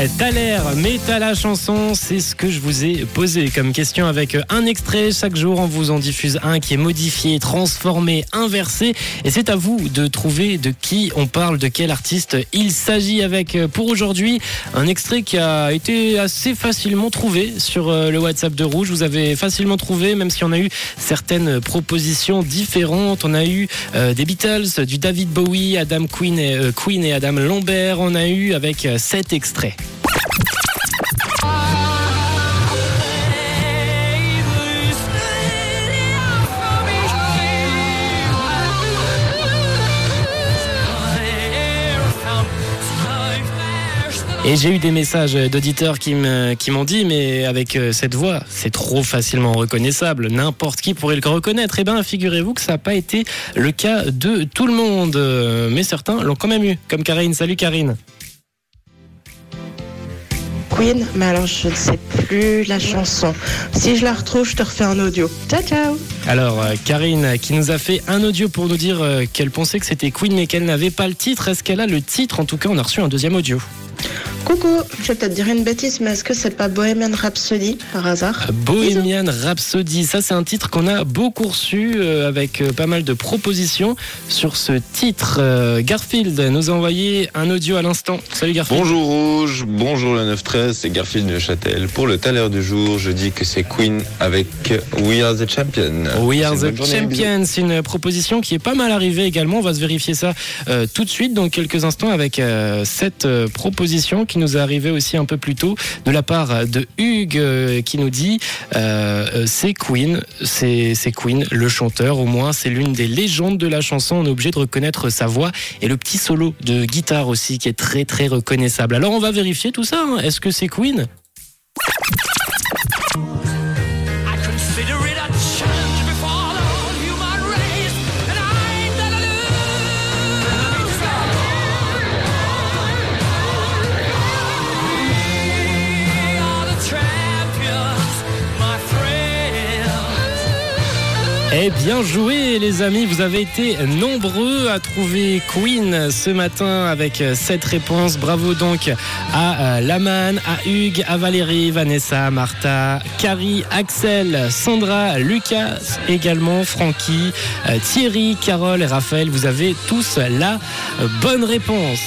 L'air, mais t'as la chanson, c'est ce que je vous ai posé comme question avec un extrait. Chaque jour, on vous en diffuse un qui est modifié, transformé, inversé. Et c'est à vous de trouver de qui on parle, de quel artiste il s'agit avec, pour aujourd'hui, un extrait qui a été assez facilement trouvé sur euh, le WhatsApp de Rouge. Vous avez facilement trouvé, même si on a eu certaines propositions différentes. On a eu euh, des Beatles, du David Bowie, Adam Queen et, euh, Queen et Adam Lambert. On a eu avec euh, cet Et j'ai eu des messages d'auditeurs qui me- qui m'ont dit, mais avec euh, cette voix, c'est trop facilement reconnaissable. N'importe qui pourrait le reconnaître. Eh bien, figurez-vous que ça n'a pas été le cas de tout le monde. Euh, Mais certains l'ont quand même eu, comme Karine. Salut Karine. Queen, mais alors je ne sais plus la chanson. Si je la retrouve, je te refais un audio. Ciao, ciao Alors, euh, Karine, qui nous a fait un audio pour nous dire euh, qu'elle pensait que c'était Queen, mais qu'elle n'avait pas le titre. Est-ce qu'elle a le titre? En tout cas, on a reçu un deuxième audio. Coucou, je vais peut-être dire une bêtise, mais est-ce que c'est pas Bohemian Rhapsody par hasard? Bohemian Rhapsody, ça c'est un titre qu'on a beaucoup reçu euh, avec euh, pas mal de propositions sur ce titre. Euh, Garfield nous a envoyé un audio à l'instant. Salut Garfield. Bonjour Rouge, bonjour le 9-13, c'est Garfield de Châtel. Pour le taler du jour, je dis que c'est Queen avec We Are the Champion. We are the champions, c'est une proposition qui est pas mal arrivée également. On va se vérifier ça euh, tout de suite dans quelques instants avec euh, cette euh, proposition qui nous est arrivée aussi un peu plus tôt de la part de Hugues euh, qui nous dit euh, euh, c'est Queen, c'est c'est Queen, le chanteur. Au moins, c'est l'une des légendes de la chanson. On est obligé de reconnaître sa voix et le petit solo de guitare aussi qui est très très reconnaissable. Alors on va vérifier tout ça. hein. Est-ce que c'est Queen? Eh bien joué les amis, vous avez été nombreux à trouver Queen ce matin avec cette réponse. Bravo donc à euh, Laman, à Hugues, à Valérie, Vanessa, Martha, Carrie, Axel, Sandra, Lucas, également Francky, euh, Thierry, Carole et Raphaël. Vous avez tous la euh, bonne réponse.